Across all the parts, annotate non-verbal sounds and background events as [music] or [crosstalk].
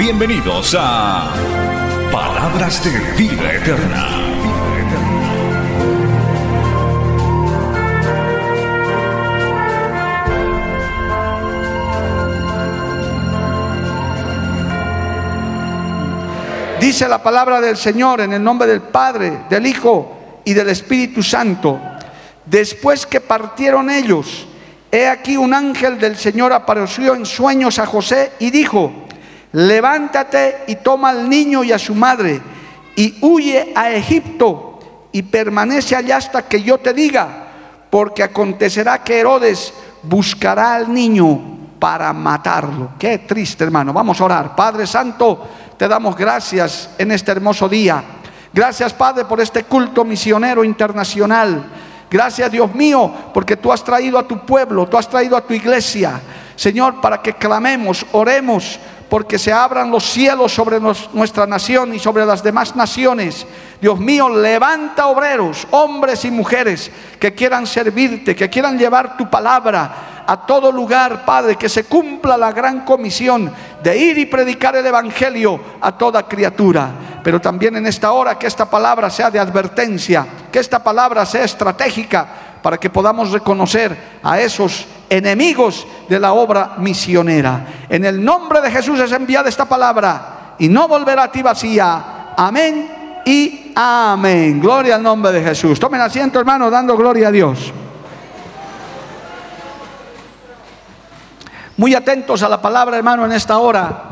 Bienvenidos a Palabras de Vida Eterna. Dice la palabra del Señor en el nombre del Padre, del Hijo y del Espíritu Santo. Después que partieron ellos, he aquí un ángel del Señor apareció en sueños a José y dijo, levántate y toma al niño y a su madre y huye a Egipto y permanece allá hasta que yo te diga, porque acontecerá que Herodes buscará al niño para matarlo. Qué triste, hermano. Vamos a orar. Padre Santo, te damos gracias en este hermoso día. Gracias, Padre, por este culto misionero internacional. Gracias, Dios mío, porque tú has traído a tu pueblo, tú has traído a tu iglesia, Señor, para que clamemos, oremos, porque se abran los cielos sobre nuestra nación y sobre las demás naciones. Dios mío, levanta obreros, hombres y mujeres que quieran servirte, que quieran llevar tu palabra a todo lugar, Padre, que se cumpla la gran comisión de ir y predicar el Evangelio a toda criatura. Pero también en esta hora que esta palabra sea de advertencia, que esta palabra sea estratégica para que podamos reconocer a esos enemigos de la obra misionera. En el nombre de Jesús es enviada esta palabra y no volverá a ti vacía. Amén y amén. Gloria al nombre de Jesús. Tomen asiento, hermano, dando gloria a Dios. Muy atentos a la palabra, hermano, en esta hora.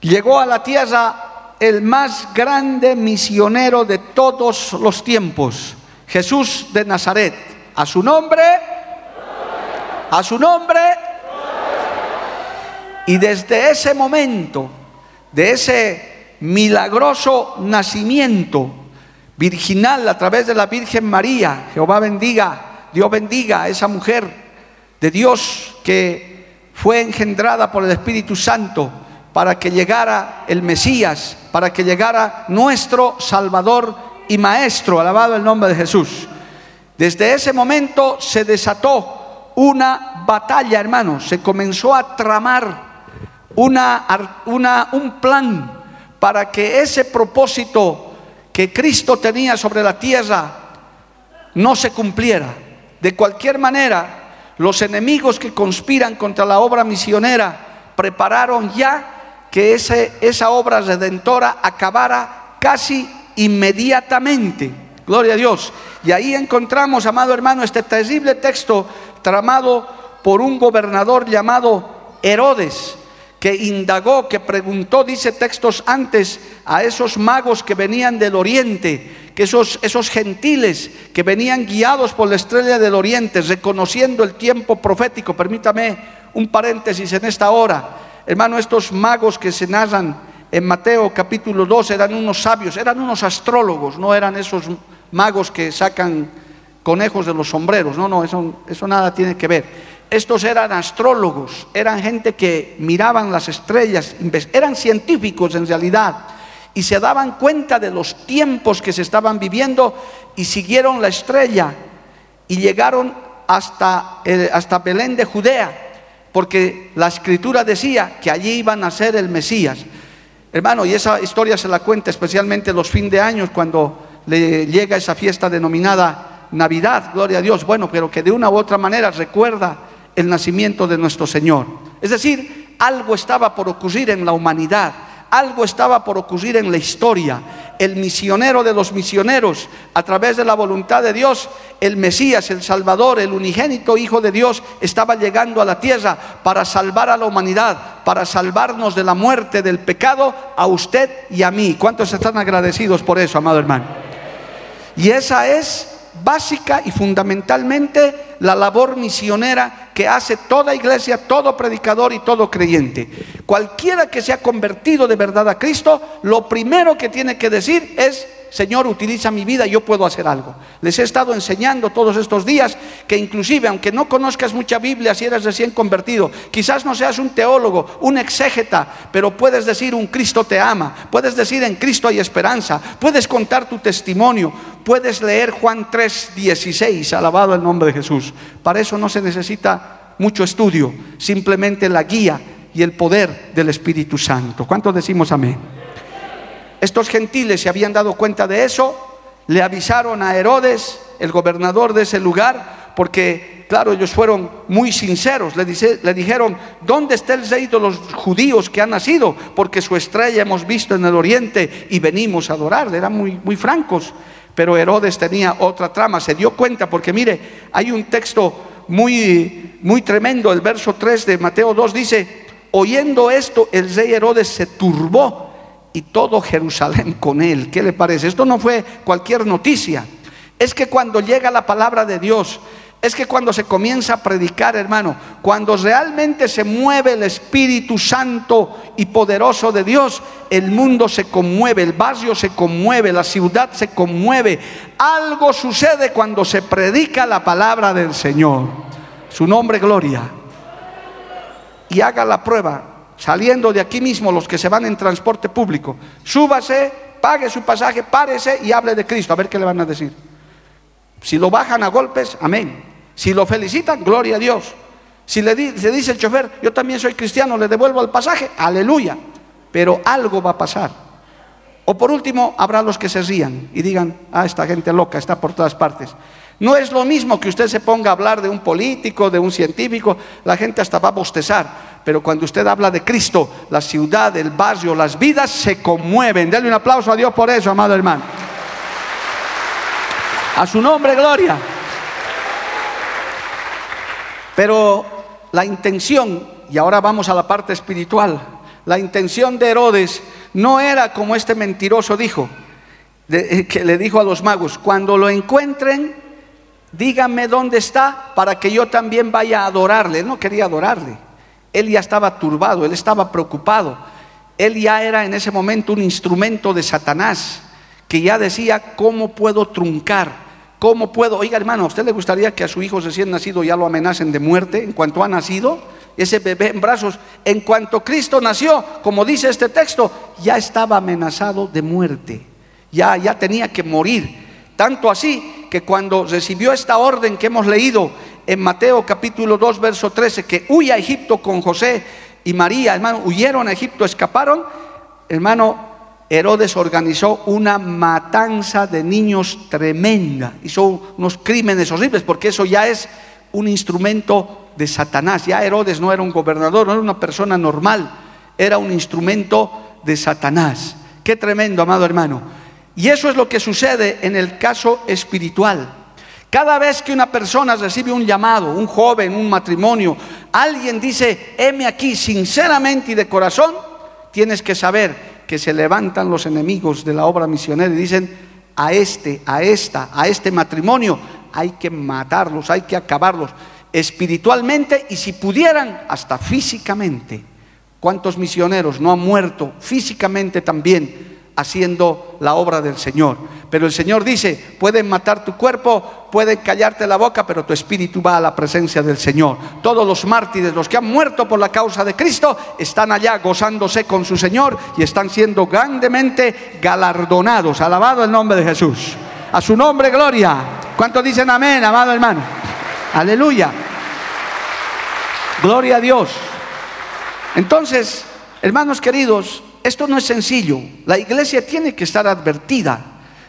Llegó a la tierra el más grande misionero de todos los tiempos, Jesús de Nazaret. A su nombre, a su nombre. Y desde ese momento, de ese milagroso nacimiento virginal a través de la Virgen María, Jehová bendiga, Dios bendiga a esa mujer de Dios que fue engendrada por el Espíritu Santo para que llegara el Mesías, para que llegara nuestro Salvador y Maestro, alabado el nombre de Jesús. Desde ese momento se desató una batalla, hermanos, se comenzó a tramar una, una, un plan para que ese propósito que Cristo tenía sobre la tierra no se cumpliera. De cualquier manera, los enemigos que conspiran contra la obra misionera prepararon ya que esa obra redentora acabara casi inmediatamente. Gloria a Dios. Y ahí encontramos, amado hermano, este terrible texto tramado por un gobernador llamado Herodes, que indagó, que preguntó, dice textos antes, a esos magos que venían del oriente que esos, esos gentiles que venían guiados por la estrella del oriente, reconociendo el tiempo profético, permítame un paréntesis en esta hora, hermano, estos magos que se narran en Mateo capítulo 2 eran unos sabios, eran unos astrólogos, no eran esos magos que sacan conejos de los sombreros, no, no, eso, eso nada tiene que ver. Estos eran astrólogos, eran gente que miraban las estrellas, eran científicos en realidad y se daban cuenta de los tiempos que se estaban viviendo y siguieron la estrella y llegaron hasta, hasta Belén de Judea, porque la escritura decía que allí iban a ser el Mesías. Hermano, y esa historia se la cuenta especialmente los fin de años cuando le llega esa fiesta denominada Navidad, gloria a Dios, bueno, pero que de una u otra manera recuerda el nacimiento de nuestro Señor. Es decir, algo estaba por ocurrir en la humanidad algo estaba por ocurrir en la historia. El misionero de los misioneros, a través de la voluntad de Dios, el Mesías, el Salvador, el unigénito Hijo de Dios, estaba llegando a la tierra para salvar a la humanidad, para salvarnos de la muerte, del pecado, a usted y a mí. ¿Cuántos están agradecidos por eso, amado hermano? Y esa es básica y fundamentalmente la labor misionera que hace toda iglesia, todo predicador y todo creyente. Cualquiera que se ha convertido de verdad a Cristo, lo primero que tiene que decir es Señor, utiliza mi vida, yo puedo hacer algo. Les he estado enseñando todos estos días que inclusive, aunque no conozcas mucha Biblia, si eres recién convertido, quizás no seas un teólogo, un exégeta, pero puedes decir un Cristo te ama, puedes decir en Cristo hay esperanza, puedes contar tu testimonio, puedes leer Juan 3, 16, alabado el nombre de Jesús. Para eso no se necesita mucho estudio, simplemente la guía y el poder del Espíritu Santo. ¿Cuántos decimos amén? Estos gentiles se habían dado cuenta de eso, le avisaron a Herodes, el gobernador de ese lugar, porque, claro, ellos fueron muy sinceros, le, dijeron, ¿dónde está el rey de los judíos que ha nacido? Porque su estrella hemos visto en el oriente y venimos a adorarle, eran muy, muy francos. Pero Herodes tenía otra trama, se dio cuenta, porque mire, hay un texto muy, muy tremendo, el verso 3 de Mateo 2 dice, oyendo esto, el rey Herodes se turbó y todo Jerusalén con él. ¿Qué le parece? Esto no fue cualquier noticia. Es que cuando llega la palabra de Dios, es que cuando se comienza a predicar, hermano, cuando realmente se mueve el Espíritu Santo y poderoso de Dios, el mundo se conmueve, el barrio se conmueve, la ciudad se conmueve. Algo sucede cuando se predica la palabra del Señor. Su nombre, gloria. Y haga la prueba saliendo de aquí mismo los que se van en transporte público, súbase, pague su pasaje, párese y hable de Cristo, a ver qué le van a decir. Si lo bajan a golpes, amén. Si lo felicitan, gloria a Dios. Si le, dice el chofer, yo también soy cristiano, le devuelvo el pasaje, aleluya. Pero algo va a pasar. O por último, habrá los que se rían y digan, ah, esta gente loca está por todas partes. No es lo mismo que usted se ponga a hablar de un político, de un científico, la gente hasta va a bostezar. Pero cuando usted habla de Cristo, la ciudad, el barrio, las vidas se conmueven. Denle un aplauso a Dios por eso, amado hermano. A su nombre, gloria. Pero la intención, y ahora vamos a la parte espiritual, la intención de Herodes no era como este mentiroso dijo, eh, que le dijo a los magos, cuando lo encuentren, díganme dónde está para que yo también vaya a adorarle. Él no quería adorarle. Él ya estaba turbado, él estaba preocupado. Él ya era en ese momento un instrumento de Satanás, que ya decía, ¿cómo puedo truncar? ¿Cómo puedo? Oiga hermano, ¿a usted le gustaría que a su hijo recién nacido ya lo amenacen de muerte en cuanto ha nacido? Ese bebé en brazos, en cuanto Cristo nació, como dice este texto, ya estaba amenazado de muerte, ya, ya tenía que morir. Tanto así que cuando recibió esta orden que hemos leído en Mateo capítulo 2, verso 13, que huye a Egipto con José y María, hermano, huyeron a Egipto, escaparon, hermano, Herodes organizó una matanza de niños tremenda, hizo unos crímenes horribles, porque eso ya es un instrumento de Satanás. Ya Herodes no era un gobernador, no era una persona normal, era un instrumento de Satanás. Qué tremendo, amado hermano. Y eso es lo que sucede en el caso espiritual. Cada vez que una persona recibe un llamado, un joven, un matrimonio, alguien dice, heme aquí sinceramente y de corazón, tienes que saber que se levantan los enemigos de la obra misionera y dicen, a este, a esta, a este matrimonio hay que matarlos, hay que acabarlos espiritualmente y si pudieran, hasta físicamente. ¿Cuántos misioneros no han muerto físicamente también? Haciendo la obra del Señor. Pero el Señor dice, pueden matar tu cuerpo, pueden callarte la boca, pero tu espíritu va a la presencia del Señor. Todos los mártires, los que han muerto por la causa de Cristo, están allá gozándose con su Señor y están siendo grandemente galardonados. Alabado el nombre de Jesús. A su nombre, gloria. ¿Cuántos dicen amén, amado hermano? Aleluya. Gloria a Dios. Entonces, hermanos queridos, esto no es sencillo. La iglesia tiene que estar advertida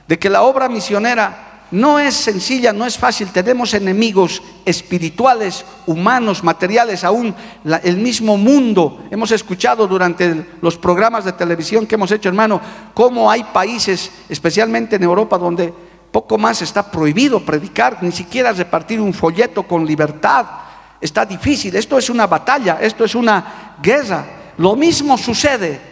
de que la obra misionera no es sencilla, no es fácil. Tenemos enemigos espirituales, humanos, materiales, aún el mismo mundo. Hemos escuchado durante los programas de televisión que hemos hecho, hermano, cómo hay países, especialmente en Europa, donde poco más está prohibido predicar, ni siquiera repartir un folleto con libertad. Está difícil. Esto es una batalla, esto es una guerra. Lo mismo sucede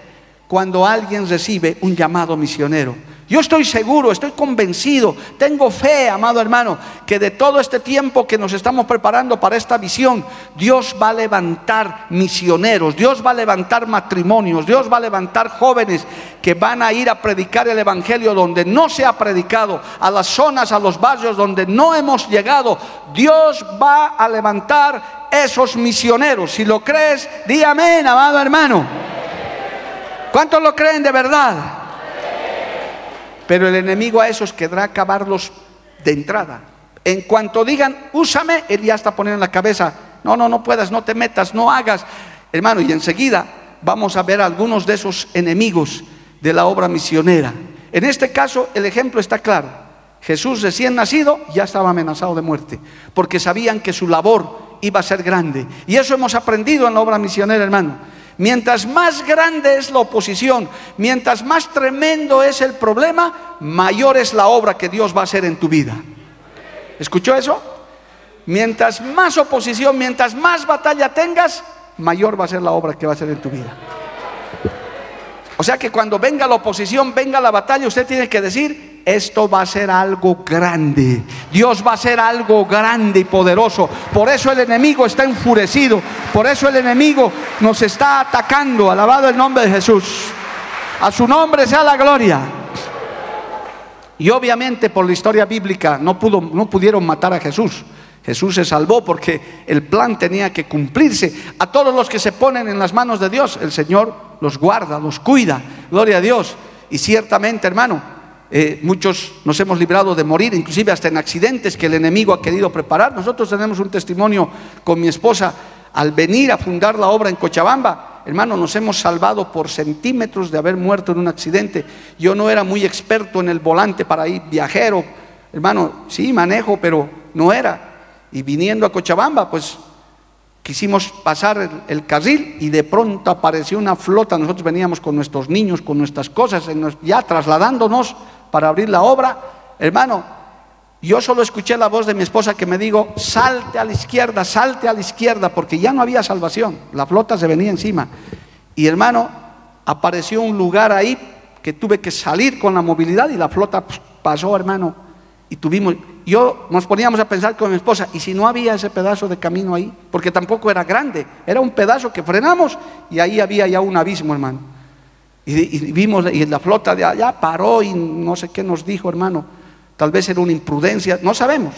cuando alguien recibe un llamado misionero. Yo estoy seguro, estoy convencido, tengo fe, amado hermano, que de todo este tiempo que nos estamos preparando para esta visión, Dios va a levantar misioneros, Dios va a levantar matrimonios, Dios va a levantar jóvenes que van a ir a predicar el Evangelio donde no se ha predicado, a las zonas, a los barrios donde no hemos llegado. Dios va a levantar esos misioneros. Si lo crees, di amén, amado hermano. ¿Cuántos lo creen de verdad? Pero el enemigo a esos querrá acabarlos de entrada. En cuanto digan, úsame, él ya está poniendo en la cabeza, no, no, no puedas, no te metas, no hagas. Hermano, y enseguida vamos a ver algunos de esos enemigos de la obra misionera. En este caso, el ejemplo está claro. Jesús recién nacido ya estaba amenazado de muerte, porque sabían que su labor iba a ser grande. Y eso hemos aprendido en la obra misionera, hermano Mientras más grande es la oposición, mientras más tremendo es el problema, mayor es la obra que Dios va a hacer en tu vida. ¿Escuchó eso? Mientras más oposición, mientras más batalla tengas, mayor va a ser la obra que va a hacer en tu vida. O sea que cuando venga la oposición, venga la batalla, usted tiene que decir, esto va a ser algo grande. Dios va a ser algo grande y poderoso. Por eso el enemigo está enfurecido. Por eso el enemigo nos está atacando. Alabado el nombre de Jesús. A su nombre sea la gloria. Y obviamente por la historia bíblica no, pudo, no pudieron matar a Jesús. Jesús se salvó porque el plan tenía que cumplirse. A todos los que se ponen en las manos de Dios, el Señor los guarda, los cuida. Gloria a Dios. Y ciertamente, hermano, eh, muchos nos hemos librado de morir, inclusive hasta en accidentes que el enemigo ha querido preparar. Nosotros tenemos un testimonio con mi esposa al venir a fundar la obra en Cochabamba. Hermano, nos hemos salvado por centímetros de haber muerto en un accidente. Yo no era muy experto en el volante para ir viajero. Hermano, sí, manejo, pero no era. Y viniendo a Cochabamba, pues quisimos pasar el, el, carril y de pronto apareció una flota. Nosotros veníamos con nuestros niños, con nuestras cosas, ya trasladándonos para abrir la obra, hermano, yo solo escuché la voz de mi esposa que me dijo, salte a la izquierda, salte a la izquierda, porque ya no había salvación, la flota se venía encima. Y hermano, apareció un lugar ahí que tuve que salir con la movilidad y la flota pasó, hermano, y tuvimos, yo nos poníamos a pensar con mi esposa, ¿y si no había ese pedazo de camino ahí? Porque tampoco era grande, era un pedazo que frenamos y ahí había ya un abismo, hermano. Y, vimos, y la flota de allá paró y no sé qué nos dijo, hermano. Tal vez era una imprudencia, no sabemos,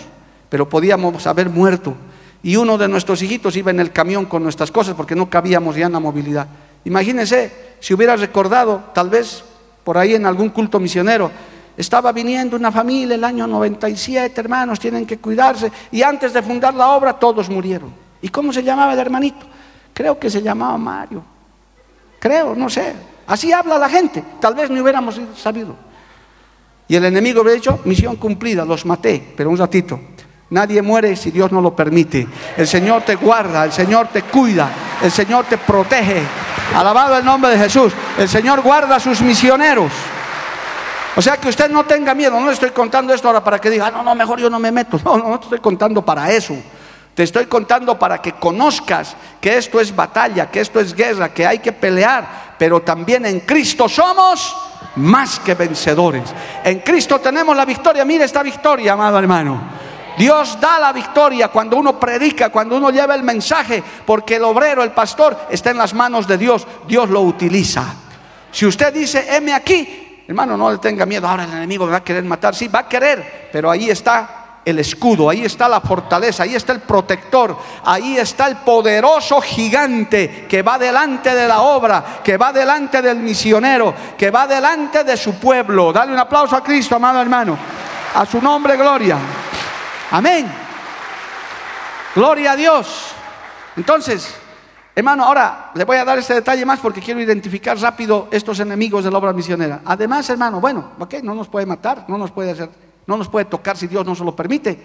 pero podíamos haber muerto. Y uno de nuestros hijitos iba en el camión con nuestras cosas porque no cabíamos ya en la movilidad. Imagínense, si hubiera recordado, tal vez por ahí en algún culto misionero, estaba viniendo una familia el año 97, hermanos, tienen que cuidarse. Y antes de fundar la obra, todos murieron. ¿Y cómo se llamaba el hermanito? Creo que se llamaba Mario. Creo, no sé. Así habla la gente. Tal vez no hubiéramos sabido. Y el enemigo hubiera dicho, misión cumplida, los maté. Pero un ratito, nadie muere si Dios no lo permite. El Señor te guarda, el Señor te cuida, el Señor te protege. Alabado el nombre de Jesús. El Señor guarda a sus misioneros. O sea que usted no tenga miedo. No le estoy contando esto ahora para que diga, ah, no, no, mejor yo no me meto. No, no, no estoy contando para eso. Te estoy contando para que conozcas que esto es batalla, que esto es guerra, que hay que pelear, pero también en Cristo somos más que vencedores. En Cristo tenemos la victoria. Mire esta victoria, amado hermano. Dios da la victoria cuando uno predica, cuando uno lleva el mensaje, porque el obrero, el pastor, está en las manos de Dios. Dios lo utiliza. Si usted dice, heme aquí, hermano, no le tenga miedo. Ahora el enemigo va a querer matar. Sí, va a querer, pero ahí está el escudo, ahí está la fortaleza, ahí está el protector, ahí está el poderoso gigante que va delante de la obra, que va delante del misionero, que va delante de su pueblo. Dale un aplauso a Cristo, amado hermano. A su nombre, gloria. Amén. Gloria a Dios. Entonces, hermano, ahora le voy a dar este detalle más porque quiero identificar rápido estos enemigos de la obra misionera. Además, hermano, bueno, ok, no nos puede matar, no nos puede hacer no nos puede tocar si Dios no se lo permite.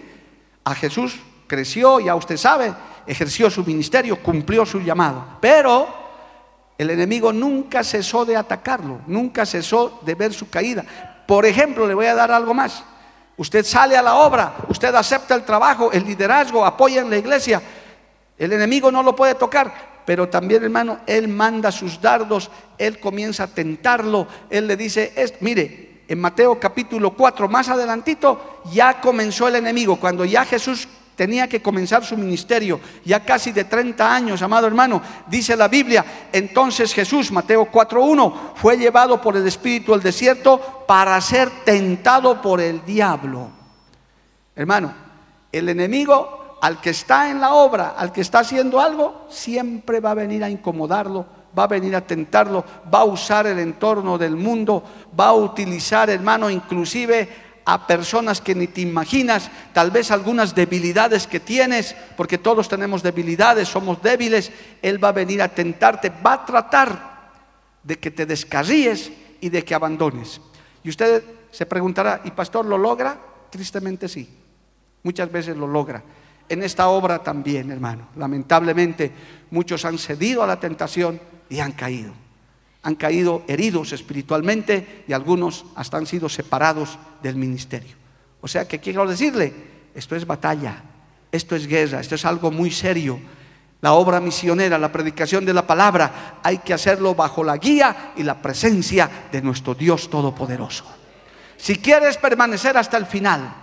A Jesús creció, ya usted sabe, ejerció su ministerio, cumplió su llamado. Pero el enemigo nunca cesó de atacarlo, nunca cesó de ver su caída. Por ejemplo, le voy a dar algo más. Usted sale a la obra, usted acepta el trabajo, el liderazgo, apoya en la iglesia. El enemigo no lo puede tocar, pero también, hermano, él manda sus dardos, él comienza a tentarlo, él le dice, mire, en Mateo capítulo 4, más adelantito, ya comenzó el enemigo. Cuando ya Jesús tenía que comenzar su ministerio, ya casi de 30 años, amado hermano, dice la Biblia, entonces Jesús, Mateo 4.1, fue llevado por el Espíritu al desierto para ser tentado por el diablo. Hermano, el enemigo al que está en la obra, al que está haciendo algo, siempre va a venir a incomodarlo, va a venir a tentarlo, va a usar el entorno del mundo, va a utilizar, hermano, inclusive a personas que ni te imaginas, tal vez algunas debilidades que tienes, porque todos tenemos debilidades, somos débiles, Él va a venir a tentarte, va a tratar de que te descarríes y de que abandones. Y usted se preguntará, ¿y pastor lo logra? Tristemente sí, muchas veces lo logra. En esta obra también, hermano. Lamentablemente muchos han cedido a la tentación y han caído. Han caído heridos espiritualmente y algunos hasta han sido separados del ministerio. O sea que quiero decirle, esto es batalla, esto es guerra, esto es algo muy serio. La obra misionera, la predicación de la palabra, hay que hacerlo bajo la guía y la presencia de nuestro Dios Todopoderoso. Si quieres permanecer hasta el final,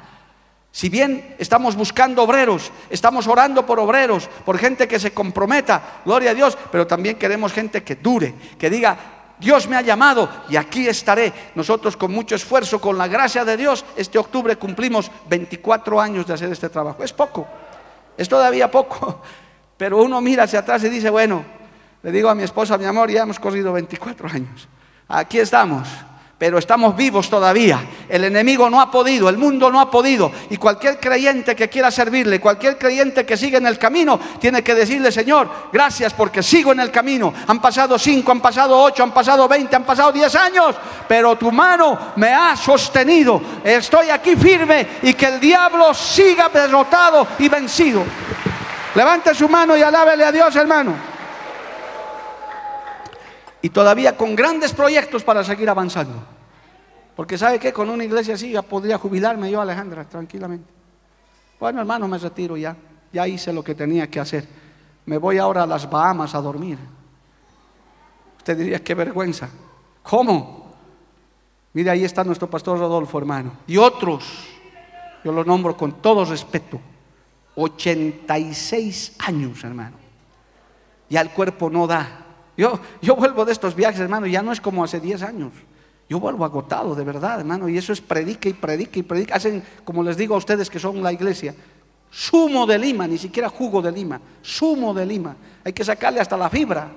si bien estamos buscando obreros, estamos orando por obreros, por gente que se comprometa, gloria a Dios, pero también queremos gente que dure, que diga, Dios me ha llamado y aquí estaré. Nosotros con mucho esfuerzo, con la gracia de Dios, este octubre cumplimos 24 años de hacer este trabajo. Es poco, es todavía poco, [laughs] pero uno mira hacia atrás y dice, bueno, le digo a mi esposa, mi amor, ya hemos corrido 24 años. Aquí estamos pero estamos vivos todavía. El enemigo no ha podido, el mundo no ha podido. Y cualquier creyente que quiera servirle, cualquier creyente que siga en el camino, tiene que decirle, Señor, gracias porque sigo en el camino. Han pasado cinco, han pasado ocho, han pasado veinte, han pasado diez años, pero tu mano me ha sostenido. Estoy aquí firme y que el diablo siga derrotado y vencido. Levante su mano y alábele a Dios, hermano. Y todavía con grandes proyectos para seguir avanzando. Porque sabe que con una iglesia así ya podría jubilarme yo, Alejandra, tranquilamente. Bueno, hermano, me retiro ya. Ya hice lo que tenía que hacer. Me voy ahora a las Bahamas a dormir. Usted diría, qué vergüenza. ¿Cómo? Mire, ahí está nuestro pastor Rodolfo, hermano. Y otros, yo los nombro con todo respeto. 86 años, hermano. Ya el cuerpo no da. Yo, vuelvo de estos viajes, hermano, ya no es como hace 10 años. Yo vuelvo agotado, de verdad, hermano, y eso es predica y predica y predica. Hacen, como les digo a ustedes que son la iglesia, sumo de lima, ni siquiera jugo de lima, sumo de lima. Hay que sacarle hasta la fibra.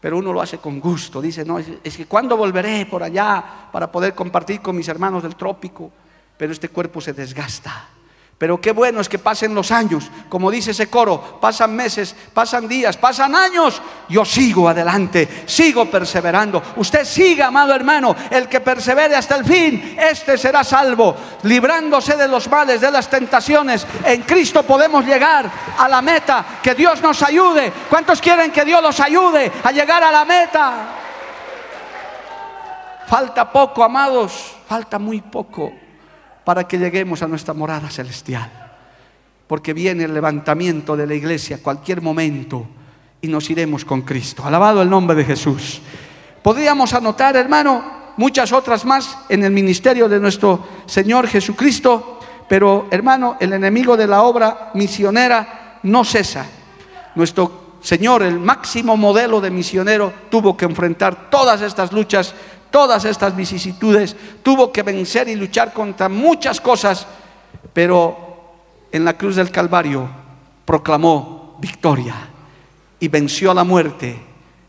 Pero uno lo hace con gusto. Dice, no, es que cuando volveré por allá para poder compartir con mis hermanos del trópico. Pero este cuerpo se desgasta. Pero qué bueno es que pasen los años, como dice ese coro, pasan meses, pasan días, pasan años, yo sigo adelante, sigo perseverando. Usted siga, amado hermano, el que persevere hasta el fin, este será salvo, librándose de los males, de las tentaciones. En Cristo podemos llegar a la meta, que Dios nos ayude. ¿Cuántos quieren que Dios los ayude a llegar a la meta? Falta poco, amados, falta muy poco para que lleguemos a nuestra morada celestial. Porque viene el levantamiento de la iglesia cualquier momento y nos iremos con Cristo. Alabado el nombre de Jesús. Podríamos anotar, hermano, muchas otras más en el ministerio de nuestro Señor Jesucristo, pero hermano, el enemigo de la obra misionera no cesa. Nuestro Señor, el máximo modelo de misionero, tuvo que enfrentar todas estas luchas todas estas vicisitudes, tuvo que vencer y luchar contra muchas cosas, pero en la cruz del Calvario proclamó victoria y venció a la muerte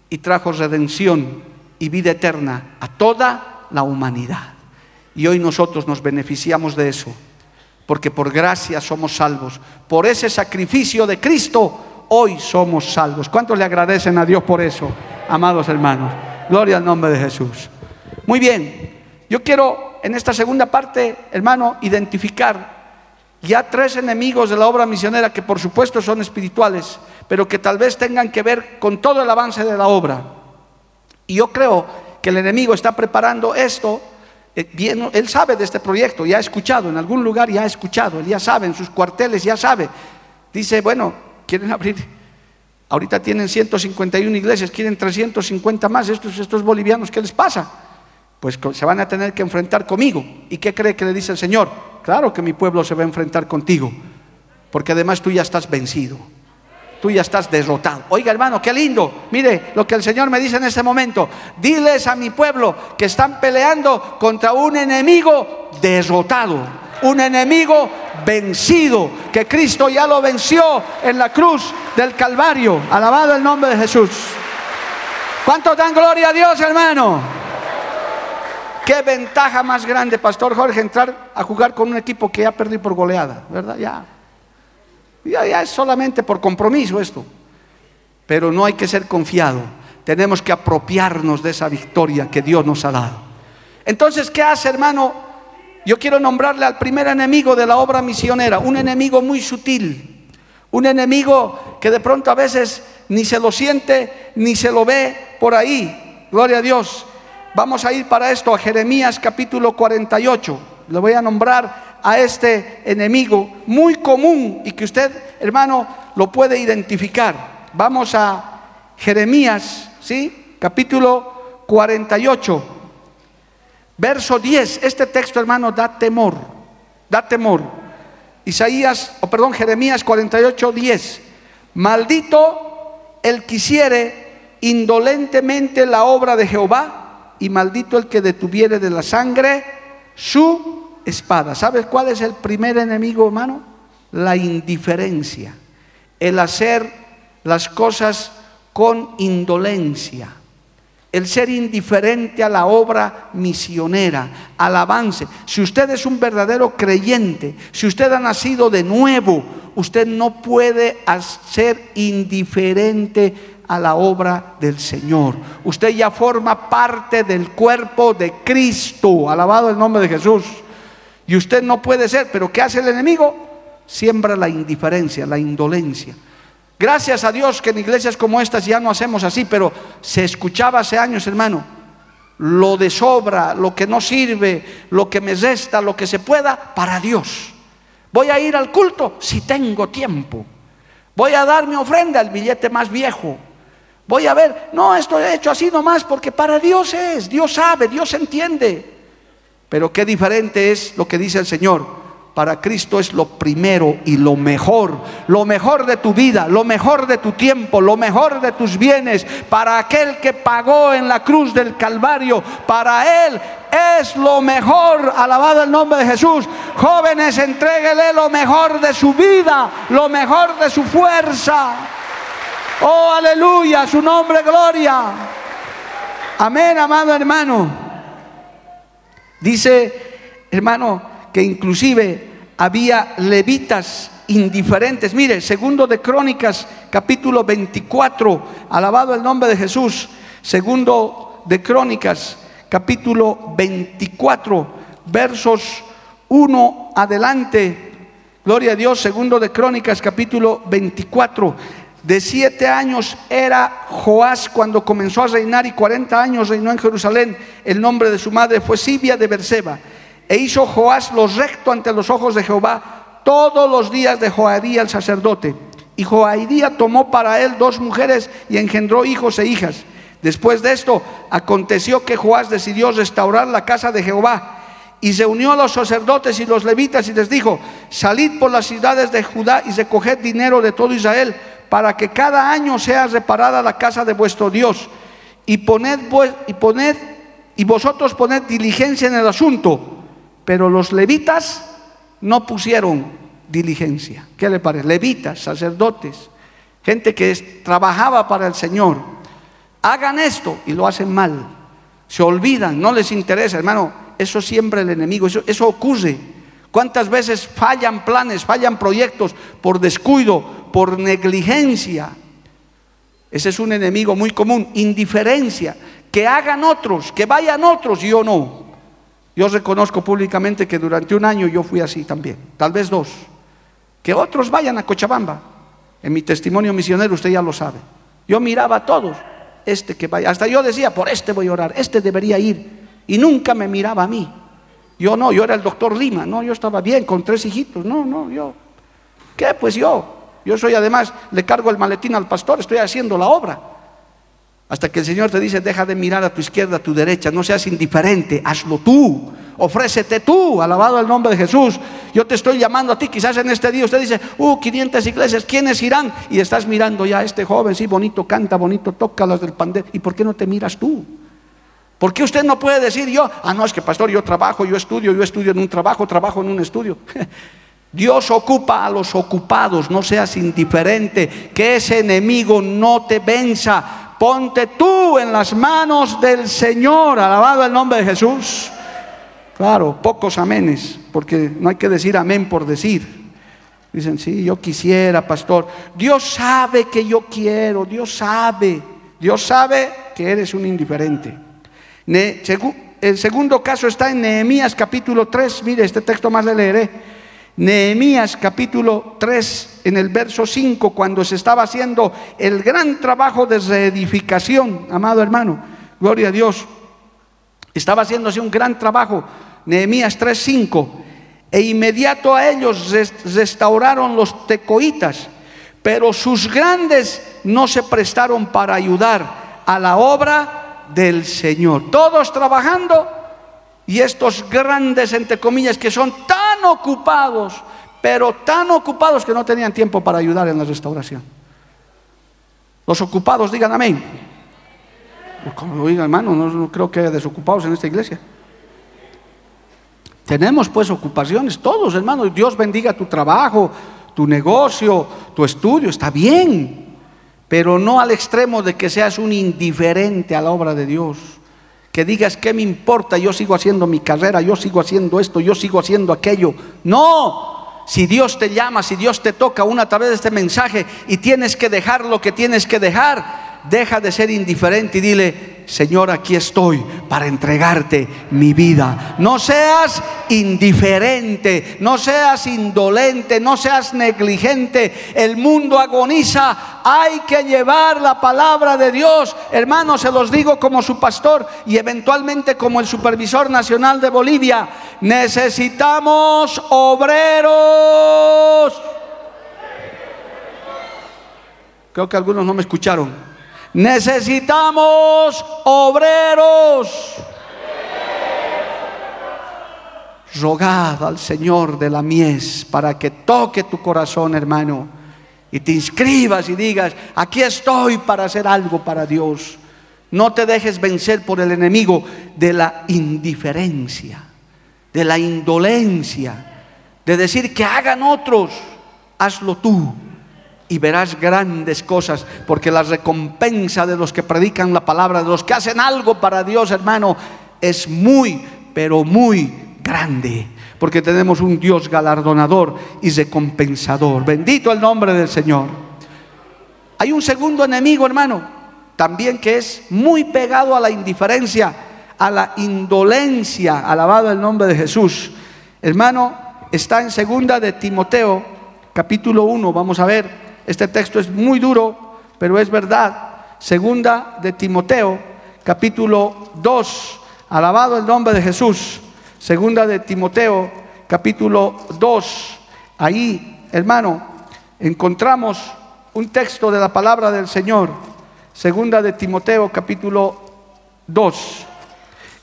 y trajo redención y vida eterna a toda la humanidad. Y hoy nosotros nos beneficiamos de eso, porque por gracia somos salvos. Por ese sacrificio de Cristo, hoy somos salvos. ¿Cuántos le agradecen a Dios por eso, amados hermanos? Gloria al nombre de Jesús. Muy bien, yo quiero en esta segunda parte, hermano, identificar ya tres enemigos de la obra misionera que por supuesto son espirituales, pero que tal vez tengan que ver con todo el avance de la obra. Y yo creo que el enemigo está preparando esto, eh, él sabe de este proyecto, ya ha escuchado, en algún lugar ya ha escuchado, él ya sabe, en sus cuarteles ya sabe. Dice, bueno, quieren abrir, ahorita tienen 151 iglesias, quieren 350 más, estos, estos bolivianos, ¿qué les pasa? Pues se van a tener que enfrentar conmigo. ¿Y qué cree que le dice el Señor? Claro que mi pueblo se va a enfrentar contigo, porque además tú ya estás vencido, tú ya estás derrotado. Oiga hermano, qué lindo. Mire lo que el Señor me dice en este momento. Diles a mi pueblo que están peleando contra un enemigo derrotado, un enemigo vencido, que Cristo ya lo venció en la cruz del Calvario. Alabado el nombre de Jesús. ¿Cuánto dan gloria a Dios, hermano? Qué ventaja más grande, Pastor Jorge, entrar a jugar con un equipo que ya perdió por goleada, ¿verdad? Ya. ya. Ya es solamente por compromiso esto. Pero no hay que ser confiado. Tenemos que apropiarnos de esa victoria que Dios nos ha dado. Entonces, ¿qué hace, hermano? Yo quiero nombrarle al primer enemigo de la obra misionera, un enemigo muy sutil, un enemigo que de pronto a veces ni se lo siente ni se lo ve por ahí. Gloria a Dios. Vamos a ir para esto a Jeremías capítulo 48. Le voy a nombrar a este enemigo muy común y que usted, hermano, lo puede identificar. Vamos a Jeremías, ¿sí? Capítulo 48. Verso 10. Este texto, hermano, da temor. Da temor. Isaías, o perdón, Jeremías 48, 10. Maldito el quisiere indolentemente la obra de Jehová y maldito el que detuviere de la sangre su espada. ¿Sabes cuál es el primer enemigo, hermano? La indiferencia, el hacer las cosas con indolencia, el ser indiferente a la obra misionera, al avance. Si usted es un verdadero creyente, si usted ha nacido de nuevo, usted no puede ser indiferente a la obra del Señor. Usted ya forma parte del cuerpo de Cristo. Alabado el nombre de Jesús. Y usted no puede ser, pero ¿qué hace el enemigo? Siembra la indiferencia, la indolencia. Gracias a Dios que en iglesias como estas ya no hacemos así, pero se escuchaba hace años, hermano, lo de sobra, lo que no sirve, lo que me resta, lo que se pueda, para Dios. Voy a ir al culto si tengo tiempo. Voy a dar mi ofrenda al billete más viejo. Voy a ver, no, esto he hecho así nomás porque para Dios es, Dios sabe, Dios entiende. Pero qué diferente es lo que dice el Señor. Para Cristo es lo primero y lo mejor, lo mejor de tu vida, lo mejor de tu tiempo, lo mejor de tus bienes, para aquel que pagó en la cruz del Calvario, para Él es lo mejor, alabado el nombre de Jesús. Jóvenes, entréguele lo mejor de su vida, lo mejor de su fuerza. Oh, aleluya, su nombre, gloria. Amén, amado hermano. Dice, hermano, que inclusive había levitas indiferentes. Mire, segundo de Crónicas, capítulo 24, alabado el nombre de Jesús. Segundo de Crónicas, capítulo 24, versos 1 adelante. Gloria a Dios, segundo de Crónicas, capítulo 24. De siete años era Joás cuando comenzó a reinar y cuarenta años reinó en Jerusalén. El nombre de su madre fue Sibia de Berseba. E hizo Joás lo recto ante los ojos de Jehová todos los días de Joadía el sacerdote. Y Joadía tomó para él dos mujeres y engendró hijos e hijas. Después de esto, aconteció que Joás decidió restaurar la casa de Jehová y se unió a los sacerdotes y los levitas y les dijo, salid por las ciudades de Judá y recoged dinero de todo Israel para que cada año sea reparada la casa de vuestro Dios. Y poned, y poned y vosotros poned diligencia en el asunto. Pero los levitas no pusieron diligencia. ¿Qué le parece? Levitas, sacerdotes, gente que trabajaba para el Señor. Hagan esto y lo hacen mal. Se olvidan, no les interesa, hermano. Eso siempre el enemigo, eso, eso ocurre. ¿Cuántas veces fallan planes, fallan proyectos por descuido, por negligencia. Ese es un enemigo muy común, indiferencia, que hagan otros, que vayan otros yo no. Yo reconozco públicamente que durante un año yo fui así también, tal vez dos. Que otros vayan a Cochabamba. En mi testimonio misionero usted ya lo sabe. Yo miraba a todos, este que vaya, hasta yo decía, por este voy a orar, este debería ir. Y nunca me miraba a mí. Yo no, yo era el doctor Lima, no, yo estaba bien con tres hijitos, no, no, yo. ¿Qué? Pues yo, yo soy además, le cargo el maletín al pastor, estoy haciendo la obra. Hasta que el Señor te dice, deja de mirar a tu izquierda, a tu derecha, no seas indiferente, hazlo tú, ofrécete tú, alabado el nombre de Jesús. Yo te estoy llamando a ti, quizás en este día usted dice, uh, 500 iglesias, ¿quiénes irán? Y estás mirando ya a este joven, sí, bonito canta, bonito toca las del pandero. ¿Y por qué no te miras tú? ¿Por qué usted no puede decir yo, ah, no, es que pastor, yo trabajo, yo estudio, yo estudio en un trabajo, trabajo en un estudio? [laughs] Dios ocupa a los ocupados, no seas indiferente, que ese enemigo no te venza Ponte tú en las manos del Señor, alabado el nombre de Jesús. Claro, pocos amenes, porque no hay que decir amén por decir. Dicen, sí, yo quisiera, pastor. Dios sabe que yo quiero, Dios sabe. Dios sabe que eres un indiferente. El segundo caso está en Nehemías capítulo 3. Mire, este texto más le leeré. Nehemías capítulo 3, en el verso 5, cuando se estaba haciendo el gran trabajo de reedificación, amado hermano, gloria a Dios, estaba haciéndose un gran trabajo, Nehemías 3, 5, e inmediato a ellos restauraron los tecoitas, pero sus grandes no se prestaron para ayudar a la obra del Señor. Todos trabajando y estos grandes, entre comillas, que son tan ocupados, pero tan ocupados que no tenían tiempo para ayudar en la restauración. Los ocupados, digan amén. Como lo diga hermano, no, creo que haya desocupados en esta iglesia. Tenemos pues ocupaciones, todos hermano. Dios bendiga tu trabajo, tu negocio, tu estudio, está bien, pero no al extremo de que seas un indiferente a la obra de Dios que digas, ¿qué me importa? Yo sigo haciendo mi carrera, yo sigo haciendo esto, yo sigo haciendo aquello. No, si Dios te llama, si Dios te toca una a través de este mensaje y tienes que dejar lo que tienes que dejar, deja de ser indiferente y dile, Señor, aquí estoy para entregarte mi vida. No seas indiferente, no seas indolente, no seas negligente. El mundo agoniza. Hay que llevar la palabra de Dios. Hermanos, se los digo como su pastor y eventualmente como el supervisor nacional de Bolivia. Necesitamos obreros. Creo que algunos no me escucharon. Necesitamos obreros. Rogad al Señor de la mies para que toque tu corazón, hermano, y te inscribas y digas, aquí estoy para hacer algo para Dios. No te dejes vencer por el enemigo de la indiferencia, de la indolencia, de decir que hagan otros, hazlo tú y verás grandes cosas, porque la recompensa de los que predican la palabra, de los que hacen algo para Dios, hermano, es muy, pero muy grande, porque tenemos un Dios galardonador y recompensador. Bendito el nombre del Señor. Hay un segundo enemigo, hermano, también que es muy pegado a la indiferencia, a la indolencia, alabado el nombre de Jesús. Hermano, está en segunda de Timoteo, capítulo 1, vamos a ver este texto es muy duro, pero es verdad. Segunda de Timoteo, capítulo 2. Alabado el nombre de Jesús. Segunda de Timoteo, capítulo 2. Ahí, hermano, encontramos un texto de la palabra del Señor. Segunda de Timoteo, capítulo 2.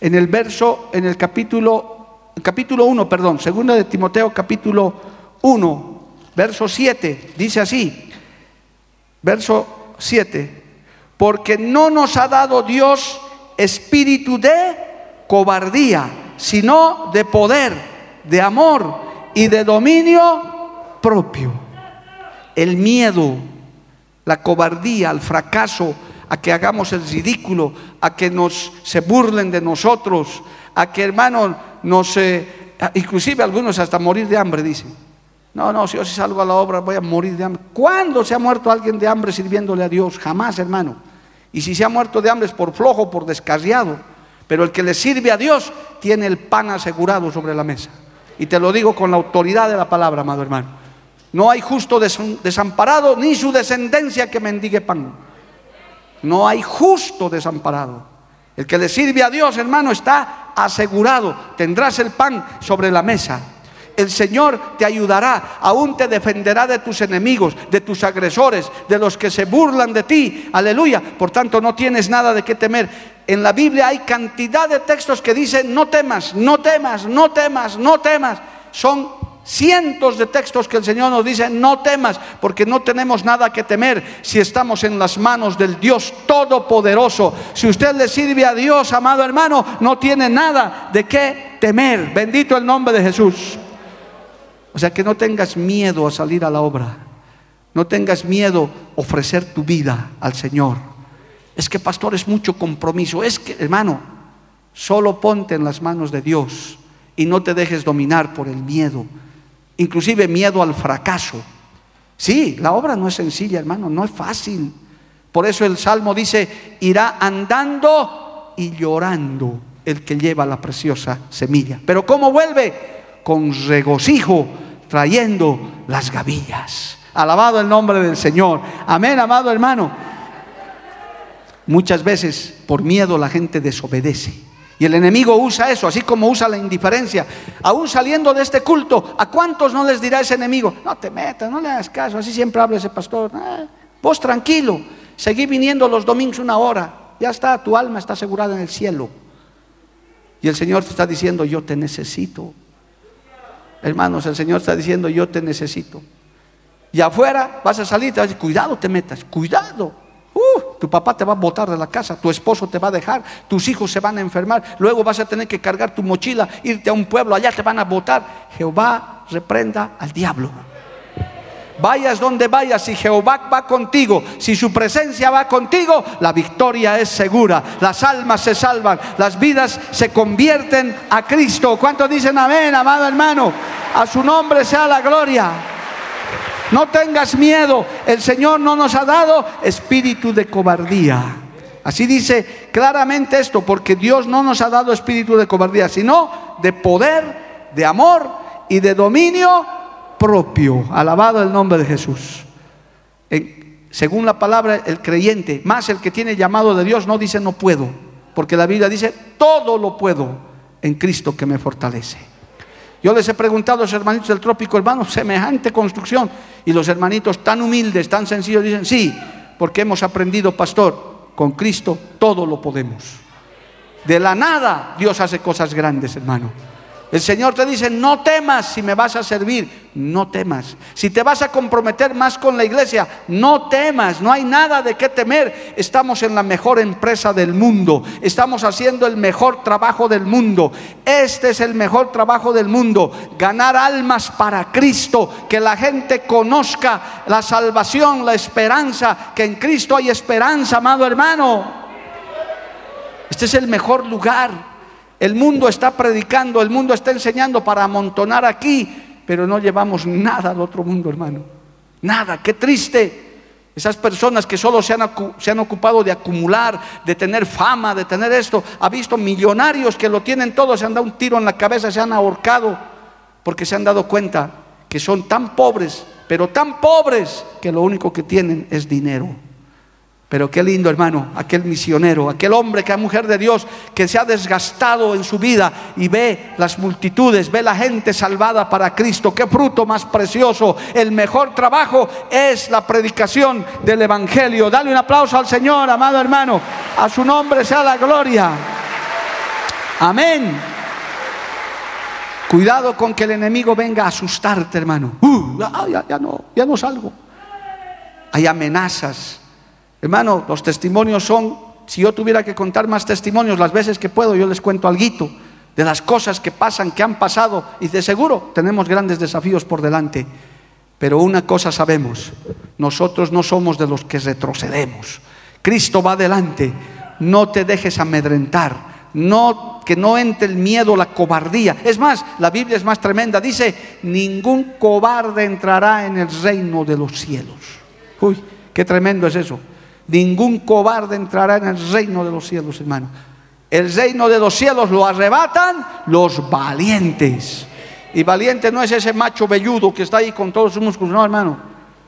En el verso, en el capítulo, capítulo 1, perdón. Segunda de Timoteo, capítulo 1, verso 7. Dice así. Verso 7. Porque no nos ha dado Dios espíritu de cobardía, sino de poder, de amor y de dominio propio. El miedo, la cobardía, el fracaso, a que hagamos el ridículo, a que nos se burlen de nosotros, a que hermanos nos, eh, inclusive algunos hasta morir de hambre, dicen. No, no, si yo si salgo a la obra voy a morir de hambre. ¿Cuándo se ha muerto alguien de hambre sirviéndole a Dios? Jamás, hermano. Y si se ha muerto de hambre es por flojo, por descarriado. Pero el que le sirve a Dios tiene el pan asegurado sobre la mesa. Y te lo digo con la autoridad de la palabra, amado hermano. No hay justo desamparado ni su descendencia que mendigue pan. No hay justo desamparado. El que le sirve a Dios, hermano, está asegurado. Tendrás el pan sobre la mesa. El Señor te ayudará, aún te defenderá de tus enemigos, de tus agresores, de los que se burlan de ti. Aleluya. Por tanto, no tienes nada de qué temer. En la Biblia hay cantidad de textos que dicen, no temas, no temas, no temas, no temas. Son cientos de textos que el Señor nos dice, no temas, porque no tenemos nada que temer si estamos en las manos del Dios Todopoderoso. Si usted le sirve a Dios, amado hermano, no tiene nada de qué temer. Bendito el nombre de Jesús. O sea que no tengas miedo a salir a la obra. No tengas miedo a ofrecer tu vida al Señor. Es que pastor es mucho compromiso. Es que, hermano, solo ponte en las manos de Dios y no te dejes dominar por el miedo inclusive miedo al fracaso. Sí, la obra no es sencilla, hermano, no es fácil. Por eso el Salmo dice, irá andando y llorando el que lleva la preciosa semilla. Pero ¿cómo vuelve? Con regocijo, trayendo las gavillas. Alabado el nombre del Señor. Amén, amado hermano. Muchas veces por miedo la gente desobedece. Y el enemigo usa eso, así como usa la indiferencia. Aún saliendo de este culto, ¿a cuántos no les dirá ese enemigo? No te metas, no le hagas caso, así siempre habla ese pastor. Ah, vos tranquilo, seguí viniendo los domingos una hora, ya está, tu alma está asegurada en el cielo. Y el Señor te está diciendo, yo te necesito. Hermanos, el Señor está diciendo, yo te necesito. Y afuera vas a salir, te vas a decir, cuidado te metas, cuidado. Uh, tu papá te va a botar de la casa, tu esposo te va a dejar, tus hijos se van a enfermar, luego vas a tener que cargar tu mochila, irte a un pueblo, allá te van a botar. Jehová reprenda al diablo. Vayas donde vayas, si Jehová va contigo, si su presencia va contigo, la victoria es segura. Las almas se salvan, las vidas se convierten a Cristo. ¿Cuántos dicen amén, amado hermano? A su nombre sea la gloria. No tengas miedo, el Señor no nos ha dado espíritu de cobardía. Así dice claramente esto, porque Dios no nos ha dado espíritu de cobardía, sino de poder, de amor y de dominio propio. Alabado el nombre de Jesús. según la palabra, el creyente, más el que tiene llamado de Dios, no dice no puedo, porque la Biblia dice todo lo puedo en Cristo que me fortalece. Yo les he preguntado a los hermanitos del trópico, hermano, semejante construcción. Y los hermanitos tan humildes, tan sencillos, dicen, sí, porque hemos aprendido, pastor, con Cristo todo lo podemos. De la nada Dios hace cosas grandes, hermano. El Señor te dice, no temas si me vas a servir, no temas. Si te vas a comprometer más con la iglesia, no temas, no hay nada de qué temer. Estamos en la mejor empresa del mundo, estamos haciendo el mejor trabajo del mundo. Este es el mejor trabajo del mundo, ganar almas para Cristo, que la gente conozca la salvación, la esperanza, que en Cristo hay esperanza, amado hermano. Este es el mejor lugar. El mundo está predicando, el mundo está enseñando para amontonar aquí, pero no llevamos nada al otro mundo, hermano. Nada, qué triste. Esas personas que solo se han, se han, ocupado de acumular, de tener fama, de tener esto. Ha visto millonarios que lo tienen todo, se han dado un tiro en la cabeza, se han ahorcado, porque se han dado cuenta que son tan pobres, pero tan pobres que lo único que tienen es dinero. Pero qué lindo, hermano, aquel misionero, aquel hombre, aquella mujer de Dios que se ha desgastado en su vida y ve las multitudes, ve la gente salvada para Cristo. Qué fruto más precioso. El mejor trabajo es la predicación del Evangelio. Dale un aplauso al Señor, amado hermano. A su nombre sea la gloria. Amén. Cuidado con que el enemigo venga a asustarte, hermano. Uh, no, ya no salgo. Hay amenazas Hermano, los testimonios son, si yo tuviera que contar más testimonios las veces que puedo, yo les cuento algo de las cosas que pasan, que han pasado, y de seguro tenemos grandes desafíos por delante. Pero una cosa sabemos, nosotros no somos de los que retrocedemos. Cristo va adelante, no te dejes amedrentar, no que no entre el miedo, la cobardía. Es más, la Biblia es más tremenda, dice, ningún cobarde entrará en el reino de los cielos. Uy, qué tremendo es eso. Ningún cobarde entrará en el reino de los cielos, hermano. El reino de los cielos lo arrebatan los valientes. Y valiente no es ese macho velludo que está ahí con todos sus músculos, no, hermano.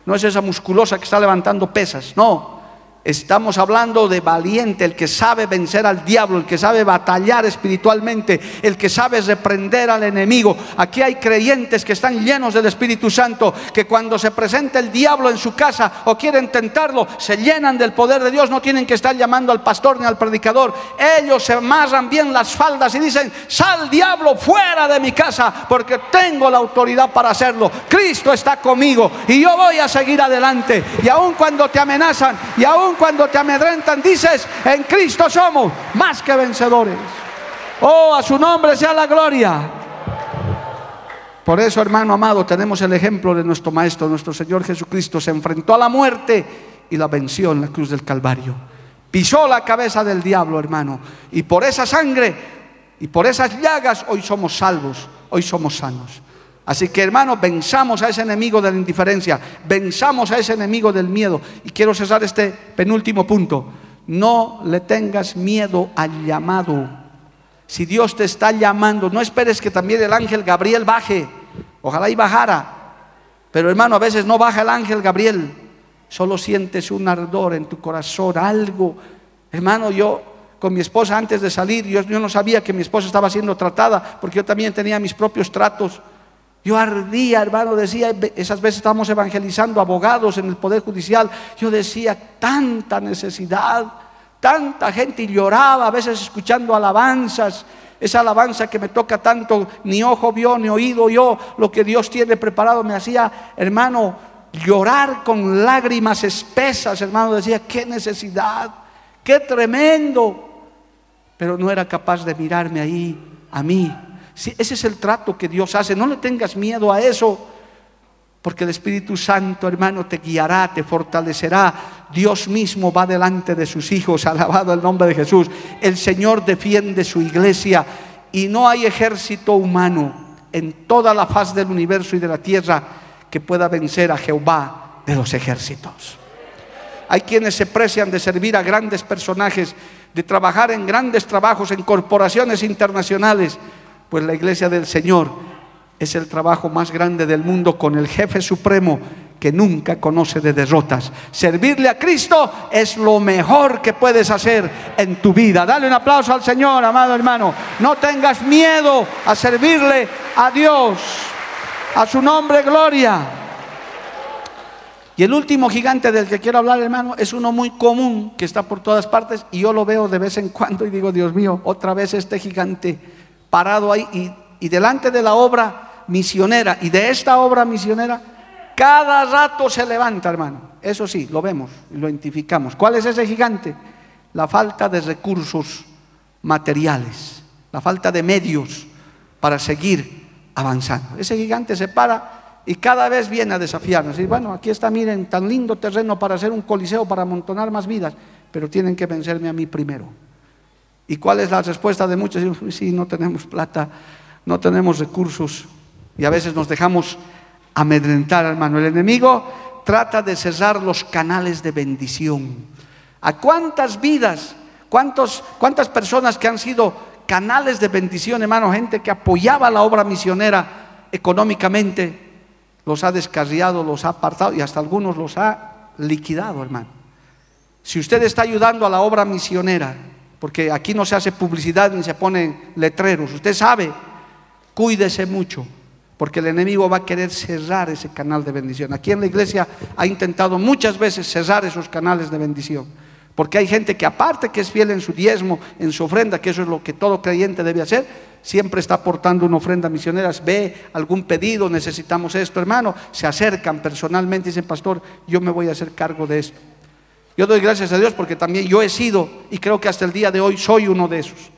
No es esa musculosa que está levantando pesas, no. Estamos hablando de valiente, el que sabe vencer al diablo, el que sabe batallar espiritualmente, el que sabe reprender al enemigo. Aquí hay creyentes que están llenos del Espíritu Santo, que cuando se presenta el diablo en su casa o quieren tentarlo, se llenan del poder de Dios, no tienen que estar llamando al pastor ni al predicador. Ellos se amarran bien las faldas y dicen, sal diablo fuera de mi casa, porque tengo la autoridad para hacerlo. Cristo está conmigo y yo voy a seguir adelante. Y aun cuando te amenazan, y aun cuando te amedrentan, dices, en Cristo somos más que vencedores. Oh, a su nombre sea la gloria. Por eso, hermano amado, tenemos el ejemplo de nuestro Maestro, nuestro Señor Jesucristo. Se enfrentó a la muerte y la venció en la cruz del Calvario. Pisó la cabeza del diablo, hermano. Y por esa sangre y por esas llagas hoy somos salvos, hoy somos sanos. Así que hermanos, venzamos a ese enemigo de la indiferencia, venzamos a ese enemigo del miedo. Y quiero cesar este penúltimo punto. No le tengas miedo al llamado. Si Dios te está llamando, no esperes que también el ángel Gabriel baje. Ojalá y bajara. Pero hermano, a veces no baja el ángel Gabriel. Solo sientes un ardor en tu corazón, algo. Hermano, yo con mi esposa antes de salir, yo, yo no sabía que mi esposa estaba siendo tratada, porque yo también tenía mis propios tratos. Yo ardía, hermano, decía, esas veces estábamos evangelizando abogados en el Poder Judicial, yo decía, tanta necesidad, tanta gente y lloraba, a veces escuchando alabanzas, esa alabanza que me toca tanto, ni ojo vio, ni oído yo, lo que Dios tiene preparado, me hacía, hermano, llorar con lágrimas espesas, hermano, decía, qué necesidad, qué tremendo, pero no era capaz de mirarme ahí a mí ese es el trato que Dios hace. No le tengas miedo a eso. Porque el Espíritu Santo, hermano, te guiará, te fortalecerá. Dios mismo va delante de sus hijos, alabado el nombre de Jesús. El Señor defiende su iglesia y no hay ejército humano en toda la faz del universo y de la tierra que pueda vencer a Jehová de los ejércitos. Hay quienes se precian de servir a grandes personajes, de trabajar en grandes trabajos, en corporaciones internacionales pues la iglesia del Señor es el trabajo más grande del mundo con el jefe supremo que nunca conoce de derrotas. Servirle a Cristo es lo mejor que puedes hacer en tu vida. Dale un aplauso al Señor, amado hermano. No tengas miedo a servirle a Dios. A su nombre, gloria. Y el último gigante del que quiero hablar, hermano, es uno muy común que está por todas partes y yo lo veo de vez en cuando y digo, Dios mío, otra vez este gigante parado ahí y, delante de la obra misionera y de esta obra misionera, cada rato se levanta, hermano. Eso sí, lo vemos y lo identificamos. ¿Cuál es ese gigante? La falta de recursos materiales, la falta de medios para seguir avanzando. Ese gigante se para y cada vez viene a desafiarnos. Y bueno, aquí está, miren, tan lindo terreno para hacer un coliseo, para amontonar más vidas, pero tienen que vencerme a mí primero. ¿Y cuál es la respuesta de muchos? Sí, no tenemos plata, no tenemos recursos y a veces nos dejamos amedrentar, hermano. El enemigo trata de cerrar los canales de bendición. ¿A cuántas vidas, cuántos, cuántas personas que han sido canales de bendición, hermano, gente que apoyaba la obra misionera económicamente, los ha descarriado, los ha apartado y hasta algunos los ha liquidado, hermano? Si usted está ayudando a la obra misionera, porque aquí no se hace publicidad ni se ponen letreros. Usted sabe, cuídese mucho, porque el enemigo va a querer cerrar ese canal de bendición. Aquí en la iglesia ha intentado muchas veces cerrar esos canales de bendición, porque hay gente que aparte que es fiel en su diezmo, en su ofrenda, que eso es lo que todo creyente debe hacer, siempre está aportando una ofrenda misionera, ve algún pedido, necesitamos esto, hermano, se acercan personalmente y dicen, pastor, yo me voy a hacer cargo de esto. Yo doy gracias a Dios porque también yo he sido, y creo que hasta el día de hoy soy uno de esos,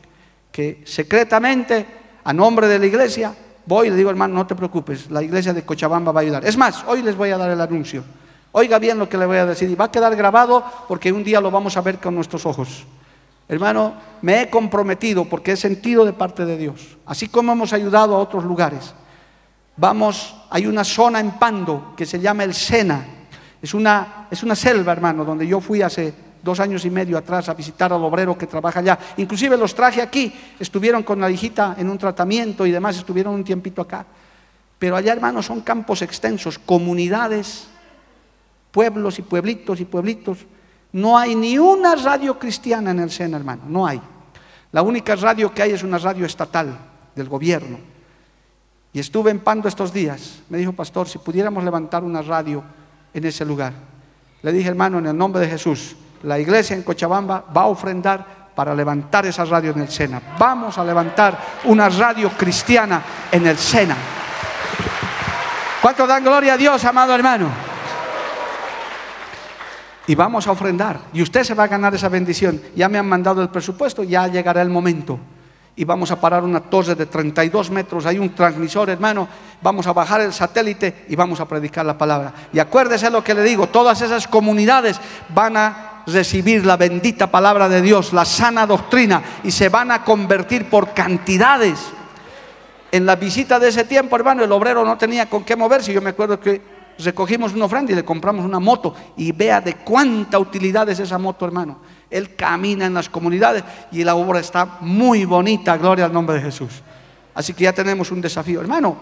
que secretamente, a nombre de la iglesia, voy y le digo, hermano, no te preocupes, la iglesia de Cochabamba va a ayudar. Es más, hoy les voy a dar el anuncio. Oiga bien lo que le voy a decir y va a quedar grabado porque un día lo vamos a ver con nuestros ojos. Hermano, me he comprometido porque he sentido de parte de Dios, así como hemos ayudado a otros lugares. Vamos, hay una zona en Pando que se llama el Sena, es una, es una selva, hermano, donde yo fui hace dos años y medio atrás a visitar al obrero que trabaja allá. Inclusive los traje aquí, estuvieron con la hijita en un tratamiento y demás, estuvieron un tiempito acá. Pero allá, hermano, son campos extensos, comunidades, pueblos y pueblitos y pueblitos No hay ni una radio cristiana en el Sena, hermano, no hay. La única radio que hay es una radio estatal del gobierno. Y estuve en Pando estos días. Me dijo, pastor, si pudiéramos levantar una radio en ese lugar. Le dije, hermano, en el nombre de Jesús, la iglesia en Cochabamba va a ofrendar para levantar esa radio en el Sena. Vamos a levantar una radio cristiana en el Sena. ¿Cuánto dan gloria a Dios, amado hermano? Y vamos a ofrendar. Y usted se va a ganar esa bendición. Ya me han mandado el presupuesto, ya llegará el momento. Y vamos a parar una torre de 32 metros. Hay un transmisor, hermano. Vamos a bajar el satélite y vamos a predicar la palabra. Y acuérdese lo que le digo: todas esas comunidades van a recibir la bendita palabra de Dios, la sana doctrina, y se van a convertir por cantidades. En la visita de ese tiempo, hermano, el obrero no tenía con qué moverse. Yo me acuerdo que recogimos una ofrenda y le compramos una moto. Y vea de cuánta utilidad es esa moto, hermano. Él camina en las comunidades y la obra está muy bonita, gloria al nombre de Jesús. Así que ya tenemos un desafío. Hermano,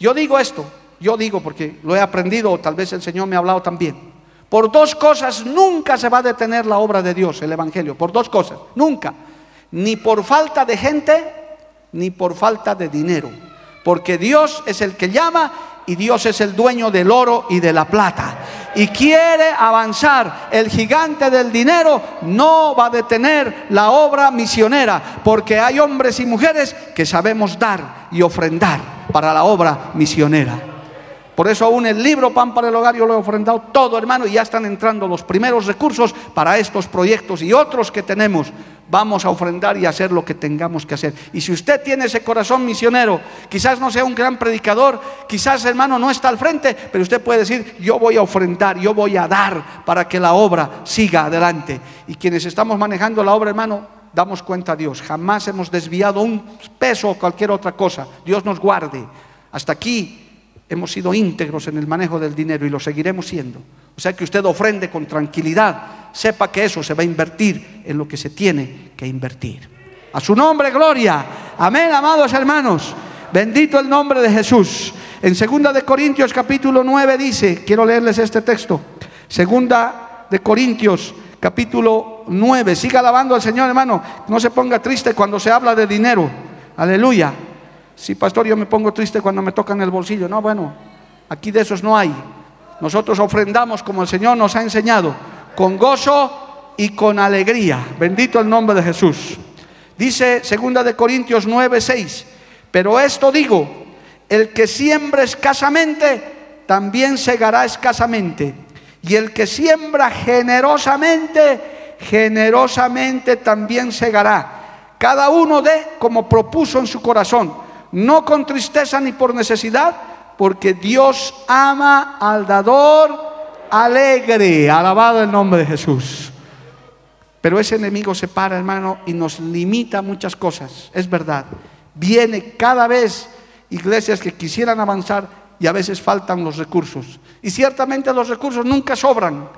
yo digo esto, yo digo porque lo he aprendido o tal vez el Señor me ha hablado también. Por dos cosas nunca se va a detener la obra de Dios, el Evangelio. Por dos cosas, nunca. Ni por falta de gente, ni por falta de dinero. Porque Dios es el que llama y Dios es el dueño del oro y de la plata. Y quiere avanzar. El gigante del dinero no va a detener la obra misionera. Porque hay hombres y mujeres que sabemos dar y ofrendar para la obra misionera. Por eso aún el libro Pan para el Hogar yo lo he ofrendado todo, hermano, y ya están entrando los primeros recursos para estos proyectos y otros que tenemos. Vamos a ofrendar y hacer lo que tengamos que hacer. Y si usted tiene ese corazón misionero, quizás no sea un gran predicador, quizás hermano no está al frente, pero usted puede decir, yo voy a ofrendar, yo voy a dar para que la obra siga adelante. Y quienes estamos manejando la obra, hermano, damos cuenta a Dios. Jamás hemos desviado un peso o cualquier otra cosa. Dios nos guarde. Hasta aquí hemos sido íntegros en el manejo del dinero y lo seguiremos siendo. O sea que usted ofrende con tranquilidad, sepa que eso se va a invertir en lo que se tiene que invertir. A su nombre, gloria. Amén, amados hermanos. Bendito el nombre de Jesús. En segunda de Corintios capítulo 9 dice, quiero leerles este texto. Segunda de Corintios capítulo 9. Siga alabando al Señor, hermano. No se ponga triste cuando se habla de dinero. Aleluya. Sí, pastor, yo me pongo triste cuando me tocan el bolsillo. No, bueno, aquí de esos no hay. Nosotros ofrendamos como el Señor nos ha enseñado, con gozo y con alegría. Bendito el nombre de Jesús. Dice segunda de Corintios 9, 6. Pero esto digo, el que siembra escasamente, también segará escasamente. Y el que siembra generosamente, generosamente también segará. Cada uno de como propuso en su corazón no con tristeza ni por necesidad, porque Dios ama al dador alegre. Alabado el nombre de Jesús. Pero ese enemigo se para, hermano, y nos limita muchas cosas. Es verdad. Viene cada vez iglesias que quisieran avanzar y a veces faltan los recursos. Y ciertamente los recursos nunca sobran,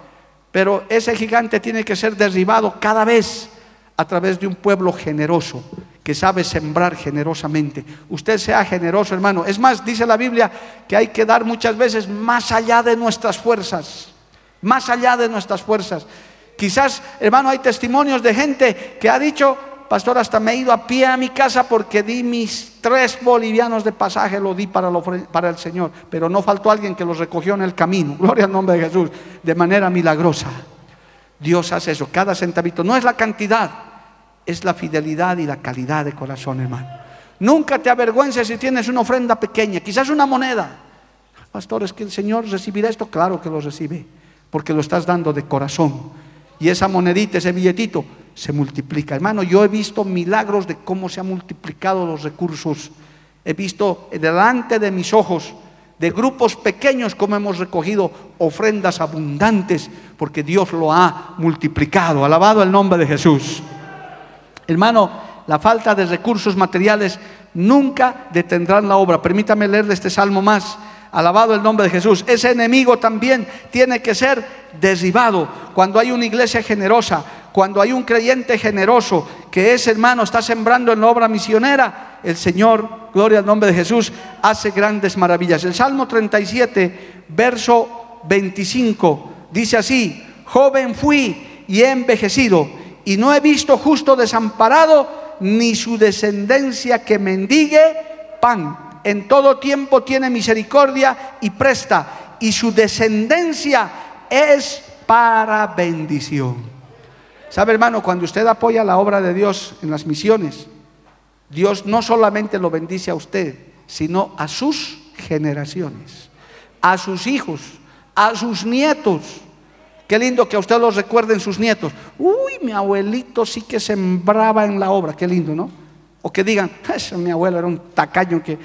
pero ese gigante tiene que ser derribado cada vez a través de un pueblo generoso que sabe sembrar generosamente. Usted sea generoso, hermano. Es más, dice la Biblia que hay que dar muchas veces más allá de nuestras fuerzas, más allá de nuestras fuerzas. Quizás, hermano, hay testimonios de gente que ha dicho, pastor, hasta me he ido a pie a mi casa porque di mis tres bolivianos de pasaje, lo di para, el Señor, pero no faltó alguien que los recogió en el camino. [laughs] Gloria al nombre de Jesús, de manera milagrosa. Dios hace eso, cada centavito. No es la cantidad, es la fidelidad y la calidad de corazón, hermano. Nunca te avergüences si tienes una ofrenda pequeña, quizás una moneda. Pastor, es que el Señor recibirá esto. Claro que lo recibe, porque lo estás dando de corazón. Y esa monedita, ese billetito, se multiplica. Hermano, yo he visto milagros de cómo se han multiplicado los recursos. He visto delante de mis ojos de grupos pequeños como hemos recogido ofrendas abundantes, porque Dios lo ha multiplicado. Alabado el nombre de Jesús. Hermano, la falta de recursos materiales nunca detendrán la obra. Permítame leerle este salmo más. Alabado el nombre de Jesús. Ese enemigo también tiene que ser derribado. Cuando hay una iglesia generosa, cuando hay un creyente generoso, que ese hermano está sembrando en la obra misionera, el Señor, gloria al nombre de Jesús, hace grandes maravillas. El Salmo 37, verso 25, dice así, joven fui y he envejecido, y no he visto justo desamparado, ni su descendencia que mendigue pan. En todo tiempo tiene misericordia y presta, y su descendencia es para bendición. ¿Sabe, hermano? Cuando usted apoya la obra de Dios en las misiones, Dios no solamente lo bendice a usted, sino a sus generaciones, a sus hijos, a sus nietos. Qué lindo que a usted los recuerden sus nietos. Uy, mi abuelito sí que sembraba en la obra, qué lindo, ¿no? O que digan, mi abuelo era un tacaño que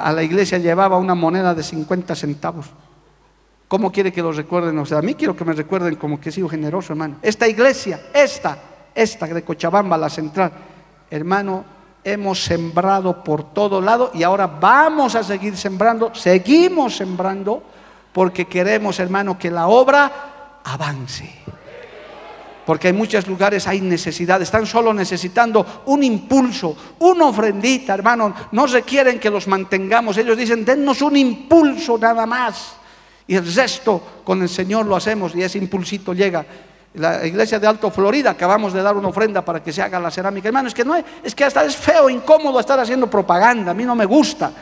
a la iglesia llevaba una moneda de 50 centavos. ¿Cómo quiere que los recuerden? O sea, a mí quiero que me recuerden como que he sido generoso, hermano. Esta iglesia, esta, esta de Cochabamba, la central, hermano, hemos sembrado por todo lado y ahora vamos a seguir sembrando, seguimos sembrando porque queremos, hermano, que la obra avance. Porque en muchos lugares hay necesidad, están solo necesitando un impulso, una ofrendita, hermano. No requieren que los mantengamos, ellos dicen, dennos un impulso nada más. Y el resto con el Señor lo hacemos y ese impulsito llega la iglesia de Alto Florida, acabamos de dar una ofrenda para que se haga la cerámica. Hermano, es que no es, es que hasta es feo, incómodo estar haciendo propaganda, a mí no me gusta.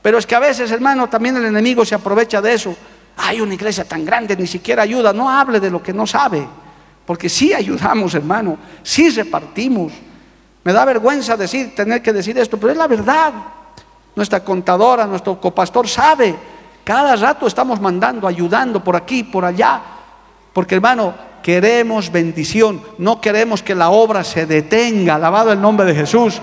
Pero es que a veces, hermano, también el enemigo se aprovecha de eso. Hay una iglesia tan grande, ni siquiera ayuda, no hable de lo que no sabe. Porque sí ayudamos, hermano, sí repartimos. Me da vergüenza decir, tener que decir esto, pero es la verdad. Nuestra contadora, nuestro copastor sabe. Cada rato estamos mandando, ayudando por aquí, por allá. Porque hermano, queremos bendición, no queremos que la obra se detenga, alabado el nombre de Jesús.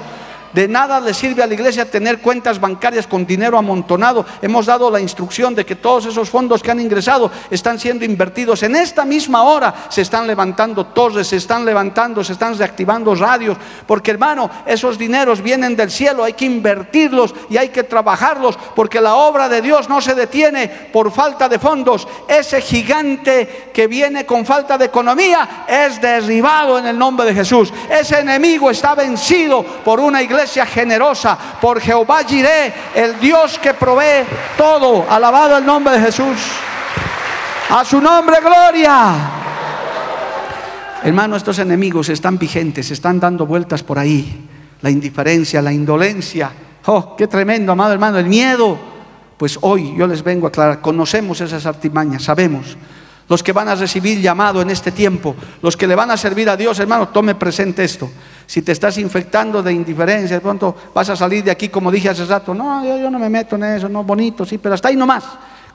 De nada le sirve a la iglesia tener cuentas bancarias con dinero amontonado. Hemos dado la instrucción de que todos esos fondos que han ingresado están siendo invertidos. En esta misma hora se están levantando torres, se están levantando, se están reactivando radios. Porque hermano, esos dineros vienen del cielo, hay que invertirlos y hay que trabajarlos. Porque la obra de Dios no se detiene por falta de fondos. Ese gigante que viene con falta de economía es derribado en el nombre de Jesús. Ese enemigo está vencido por una iglesia generosa, por Jehová Jiré, el Dios que provee todo. Alabado el nombre de Jesús. A su nombre, gloria. Hermano, estos enemigos están vigentes, están dando vueltas por ahí. La indiferencia, la indolencia. Oh, qué tremendo, amado hermano, el miedo. Pues hoy yo les vengo a aclarar, conocemos esas artimañas, sabemos los que van a recibir llamado en este tiempo, los que le van a servir a Dios, hermano, tome presente esto. Si te estás infectando de indiferencia, de pronto vas a salir de aquí, como dije hace rato, no, yo, no me meto en eso, no, bonito, sí, pero hasta ahí nomás,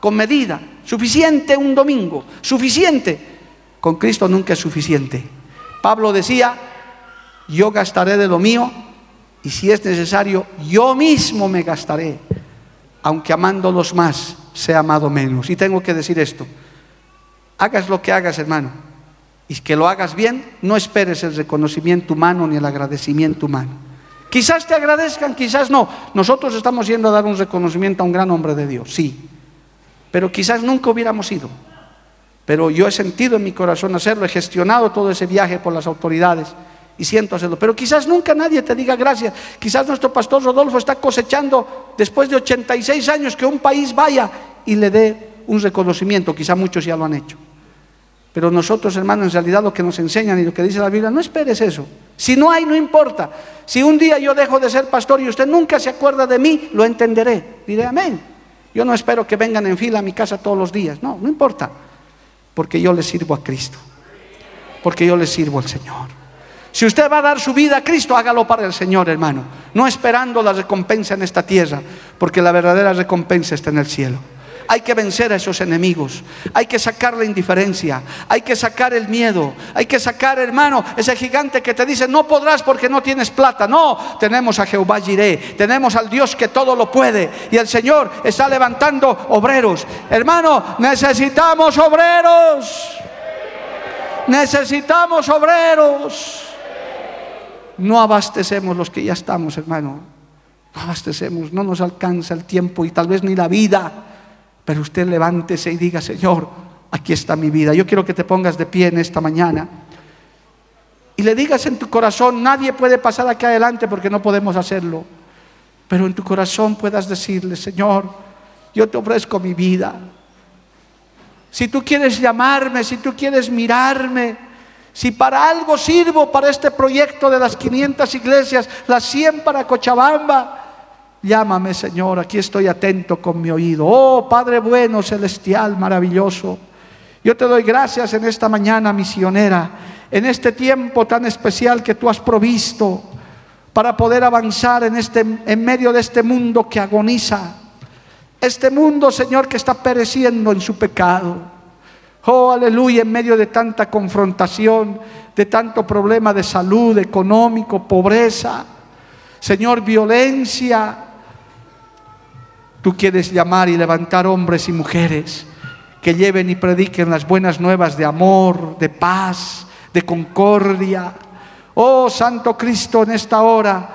con medida, suficiente un domingo, suficiente. Con Cristo nunca es suficiente. Pablo decía, yo gastaré de lo mío y si es necesario, yo mismo me gastaré, aunque amándolos más, sea amado menos. Y tengo que decir esto. Hagas lo que hagas, hermano, y que lo hagas bien, no esperes el reconocimiento humano ni el agradecimiento humano. Quizás te agradezcan, quizás no. Nosotros estamos yendo a dar un reconocimiento a un gran hombre de Dios, sí. Pero quizás nunca hubiéramos ido. Pero yo he sentido en mi corazón hacerlo, he gestionado todo ese viaje por las autoridades y siento hacerlo. Pero quizás nunca nadie te diga gracias. Quizás nuestro pastor Rodolfo está cosechando después de 86 años que un país vaya y le dé un reconocimiento. Quizás muchos ya lo han hecho. Pero nosotros, hermanos, en realidad lo que nos enseñan y lo que dice la Biblia, no esperes eso. Si no hay, no importa. Si un día yo dejo de ser pastor y usted nunca se acuerda de mí, lo entenderé. Diré amén. Yo no espero que vengan en fila a mi casa todos los días. No, no importa. Porque yo le sirvo a Cristo. Porque yo le sirvo al Señor. Si usted va a dar su vida a Cristo, hágalo para el Señor, hermano. No esperando la recompensa en esta tierra. Porque la verdadera recompensa está en el cielo. Hay que vencer a esos enemigos. Hay que sacar la indiferencia. Hay que sacar el miedo. Hay que sacar, hermano, ese gigante que te dice, no podrás porque no tienes plata. No, tenemos a Jehová Jiré. Tenemos al Dios que todo lo puede. Y el Señor está levantando obreros. Hermano, necesitamos obreros. Necesitamos obreros. No abastecemos los que ya estamos, hermano. No abastecemos, no nos alcanza el tiempo y tal vez ni la vida pero usted levántese y diga, Señor, aquí está mi vida. Yo quiero que te pongas de pie en esta mañana. Y le digas en tu corazón, nadie puede pasar aquí adelante porque no podemos hacerlo. Pero en tu corazón puedas decirle, Señor, yo te ofrezco mi vida. Si tú quieres llamarme, si tú quieres mirarme, Si para algo sirvo para este proyecto de las 500 iglesias, las 100 para Cochabamba, llámame Señor, aquí estoy atento con mi oído. Oh Padre bueno, celestial, maravilloso. Yo te doy gracias en esta mañana misionera, en este tiempo tan especial que tú has provisto para poder avanzar en, este, en medio de este mundo que agoniza. Este mundo, Señor, que está pereciendo en su pecado. Oh, aleluya, en medio de tanta confrontación, de tanto problema de salud, económico, pobreza, Señor, violencia. Tú quieres llamar y levantar hombres y mujeres que lleven y prediquen las buenas nuevas de amor, de paz, de concordia. Oh Santo Cristo, en esta hora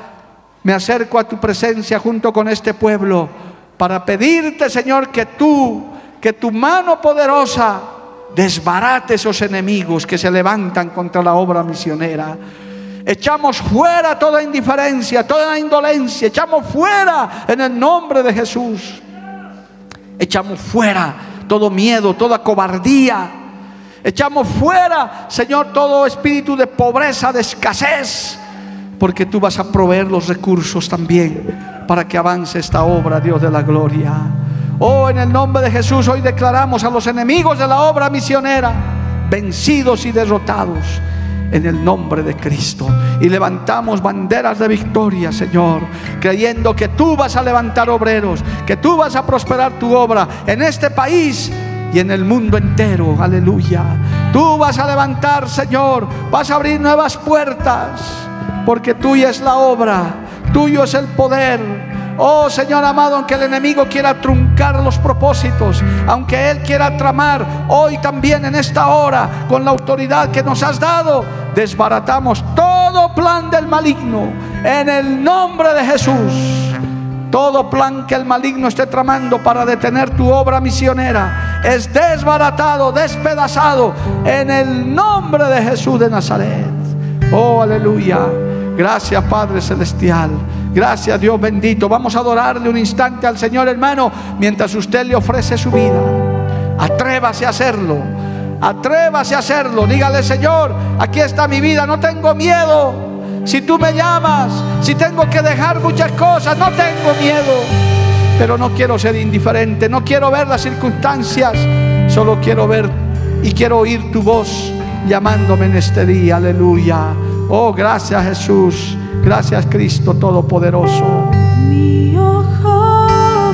me acerco a tu presencia junto con este pueblo para pedirte, Señor, que tú, que tu mano poderosa desbarate esos enemigos que se levantan contra la obra misionera. Echamos fuera toda indiferencia, toda indolencia, echamos fuera en el nombre de Jesús. Echamos fuera todo miedo, toda cobardía. Echamos fuera, Señor, todo espíritu de pobreza, de escasez, porque tú vas a proveer los recursos también para que avance esta obra, Dios de la gloria. Oh, en el nombre de Jesús hoy declaramos a los enemigos de la obra misionera vencidos y derrotados en el nombre de Cristo. Y levantamos banderas de victoria, Señor, creyendo que tú vas a levantar obreros, que tú vas a prosperar tu obra en este país y en el mundo entero. Aleluya. Tú vas a levantar, Señor, vas a abrir nuevas puertas, porque tuya es la obra, tuyo es el poder Oh Señor amado, aunque el enemigo quiera truncar los propósitos, aunque Él quiera tramar hoy también en esta hora, con la autoridad que nos has dado, desbaratamos todo plan del maligno en el nombre de Jesús. Todo plan que el maligno esté tramando para detener tu obra misionera es desbaratado, despedazado en el nombre de Jesús de Nazaret. Oh, aleluya. Gracias Padre Celestial. Gracias Dios bendito. Vamos a adorarle un instante al Señor hermano mientras usted le ofrece su vida. Atrévase a hacerlo. Atrévase a hacerlo. Dígale Señor, aquí está mi vida. No tengo miedo. Si tú me llamas, si tengo que dejar muchas cosas, no tengo miedo. Pero no quiero ser indiferente. No quiero ver las circunstancias. Solo quiero ver y quiero oír tu voz llamándome en este día. Aleluya. Oh, gracias Jesús. Gracias Cristo Todopoderoso. Mi ojo